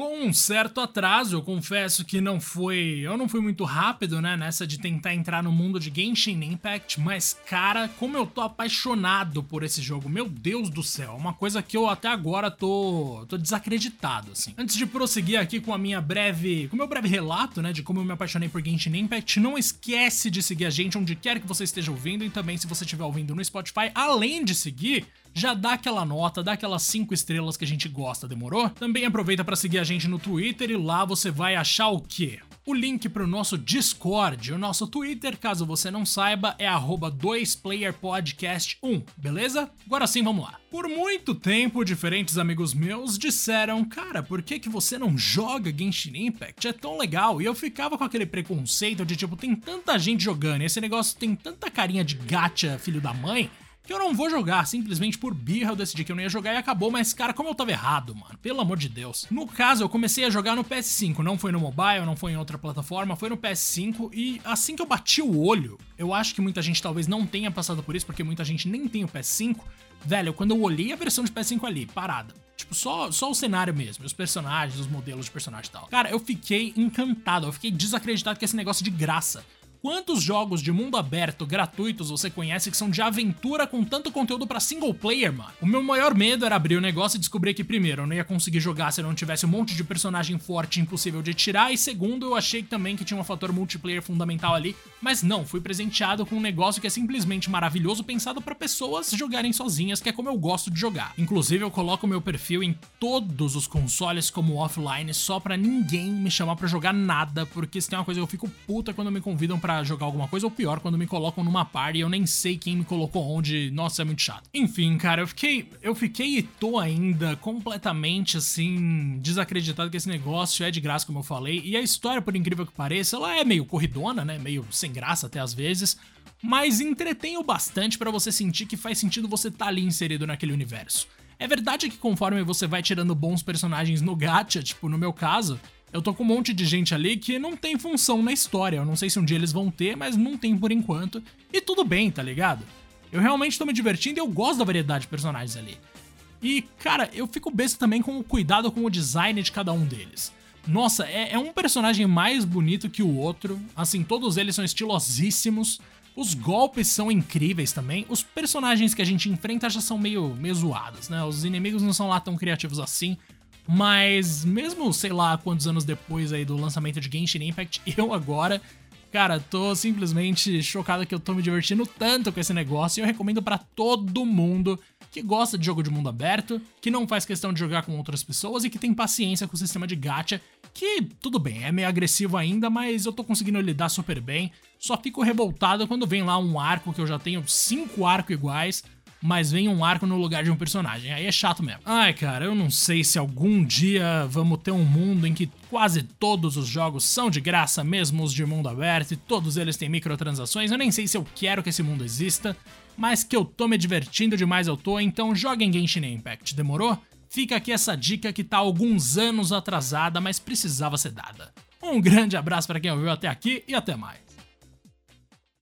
Com um certo atraso, eu confesso que não foi. Eu não fui muito rápido, né? Nessa de tentar entrar no mundo de Genshin Impact, mas, cara, como eu tô apaixonado por esse jogo, meu Deus do céu, uma coisa que eu até agora tô, tô desacreditado, assim. Antes de prosseguir aqui com a minha breve. com o meu breve relato, né? De como eu me apaixonei por Genshin Impact, não esquece de seguir a gente onde quer que você esteja ouvindo e também se você estiver ouvindo no Spotify, além de seguir já dá aquela nota, dá aquelas 5 estrelas que a gente gosta, demorou? Também aproveita para seguir a gente no Twitter e lá você vai achar o quê? O link para o nosso Discord, o nosso Twitter, caso você não saiba, é 2playerpodcast1, beleza? Agora sim, vamos lá. Por muito tempo, diferentes amigos meus disseram, cara, por que, que você não joga Genshin Impact? É tão legal. E eu ficava com aquele preconceito de tipo, tem tanta gente jogando, esse negócio tem tanta carinha de gacha, filho da mãe, que eu não vou jogar, simplesmente por birra eu decidi que eu não ia jogar e acabou, mas cara, como eu tava errado, mano, pelo amor de Deus. No caso, eu comecei a jogar no PS5, não foi no mobile, não foi em outra plataforma, foi no PS5 e assim que eu bati o olho, eu acho que muita gente talvez não tenha passado por isso, porque muita gente nem tem o PS5, velho, quando eu olhei a versão de PS5 ali, parada, Tipo, só, só o cenário mesmo, os personagens, os modelos de personagem e tal. Cara, eu fiquei encantado, eu fiquei desacreditado que esse negócio de graça. Quantos jogos de mundo aberto gratuitos você conhece que são de aventura com tanto conteúdo para single player, mano? O meu maior medo era abrir o negócio e descobrir que, primeiro, eu não ia conseguir jogar se eu não tivesse um monte de personagem forte impossível de tirar, e segundo, eu achei também que tinha um fator multiplayer fundamental ali, mas não, fui presenteado com um negócio que é simplesmente maravilhoso, pensado para pessoas jogarem sozinhas, que é como eu gosto de jogar. Inclusive, eu coloco meu perfil em todos os consoles como offline, só para ninguém me chamar para jogar nada, porque se tem uma coisa que eu fico puta quando me convidam para para jogar alguma coisa, ou pior, quando me colocam numa party e eu nem sei quem me colocou onde. Nossa, é muito chato. Enfim, cara, eu fiquei. Eu fiquei e tô ainda completamente assim, desacreditado que esse negócio é de graça, como eu falei. E a história, por incrível que pareça, ela é meio corridona, né? Meio sem graça até às vezes. Mas entretém o bastante para você sentir que faz sentido você estar tá ali inserido naquele universo. É verdade que conforme você vai tirando bons personagens no gacha, tipo no meu caso, eu tô com um monte de gente ali que não tem função na história. Eu não sei se um dia eles vão ter, mas não tem por enquanto. E tudo bem, tá ligado? Eu realmente tô me divertindo e eu gosto da variedade de personagens ali. E, cara, eu fico besta também com o cuidado com o design de cada um deles. Nossa, é, é um personagem mais bonito que o outro. Assim, todos eles são estilosíssimos. Os golpes são incríveis também. Os personagens que a gente enfrenta já são meio, meio zoados, né? Os inimigos não são lá tão criativos assim. Mas mesmo, sei lá, quantos anos depois aí do lançamento de Genshin Impact, eu agora, cara, tô simplesmente chocado que eu tô me divertindo tanto com esse negócio e eu recomendo para todo mundo que gosta de jogo de mundo aberto, que não faz questão de jogar com outras pessoas e que tem paciência com o sistema de gacha, que tudo bem, é meio agressivo ainda, mas eu tô conseguindo lidar super bem. Só fico revoltado quando vem lá um arco que eu já tenho cinco arcos iguais mas vem um arco no lugar de um personagem. Aí é chato mesmo. Ai, cara, eu não sei se algum dia vamos ter um mundo em que quase todos os jogos são de graça, mesmo os de mundo aberto, e todos eles têm microtransações. Eu nem sei se eu quero que esse mundo exista, mas que eu tô me divertindo demais eu tô, então joguem Genshin Impact, demorou? Fica aqui essa dica que tá alguns anos atrasada, mas precisava ser dada. Um grande abraço para quem ouviu até aqui e até mais.